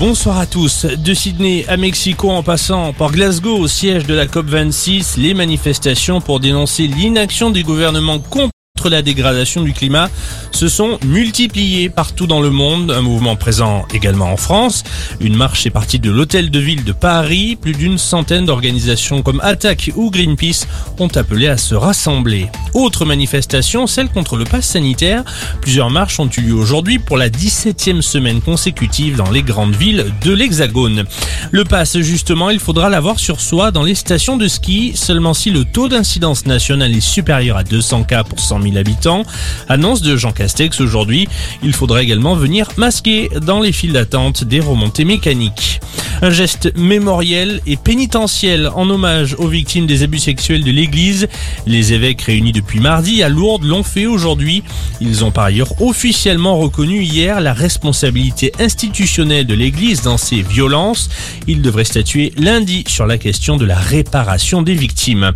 Bonsoir à tous. De Sydney à Mexico en passant par Glasgow au siège de la COP26, les manifestations pour dénoncer l'inaction du gouvernement contre la dégradation du climat se sont multipliées partout dans le monde, un mouvement présent également en France. Une marche est partie de l'hôtel de ville de Paris. Plus d'une centaine d'organisations comme Attac ou Greenpeace ont appelé à se rassembler. Autre manifestation, celle contre le pass sanitaire. Plusieurs marches ont eu lieu aujourd'hui pour la 17e semaine consécutive dans les grandes villes de l'Hexagone. Le pass, justement, il faudra l'avoir sur soi dans les stations de ski, seulement si le taux d'incidence nationale est supérieur à 200 cas pour 100 000 habitants. Annonce de Jean Castex aujourd'hui. Il faudra également venir masquer dans les files d'attente des remontées mécaniques. Un geste mémoriel et pénitentiel en hommage aux victimes des abus sexuels de l'Église. Les évêques réunis depuis mardi à Lourdes l'ont fait aujourd'hui. Ils ont par ailleurs officiellement reconnu hier la responsabilité institutionnelle de l'Église dans ces violences. Ils devraient statuer lundi sur la question de la réparation des victimes.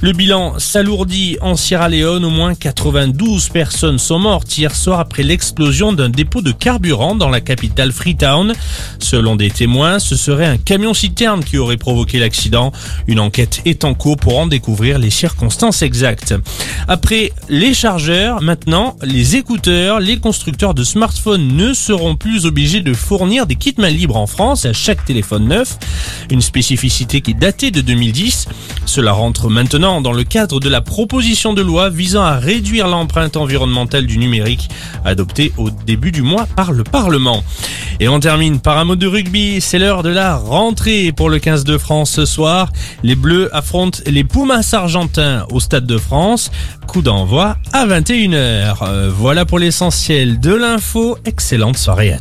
Le bilan s'alourdit en Sierra Leone. Au moins 92 personnes sont mortes hier soir après l'explosion d'un dépôt de carburant dans la capitale Freetown. Selon des témoins, ce serait un camion-citerne qui aurait provoqué l'accident. Une enquête est en cours pour en découvrir les circonstances exactes. Après les chargeurs, maintenant les écouteurs, les constructeurs de smartphones ne seront plus obligés de fournir des kits main libres en France à chaque téléphone neuf. Une spécificité qui datait de 2010. Cela rentre maintenant dans le cadre de la proposition de loi visant à réduire l'empreinte environnementale du numérique adoptée au début du mois par le Parlement. Et on termine par un mot de rugby. C'est l'heure de la rentrée pour le 15 de France ce soir. Les Bleus affrontent les Pumas argentins au Stade de France. Coup d'envoi à 21h. Euh, voilà pour l'essentiel de l'info. Excellente soirée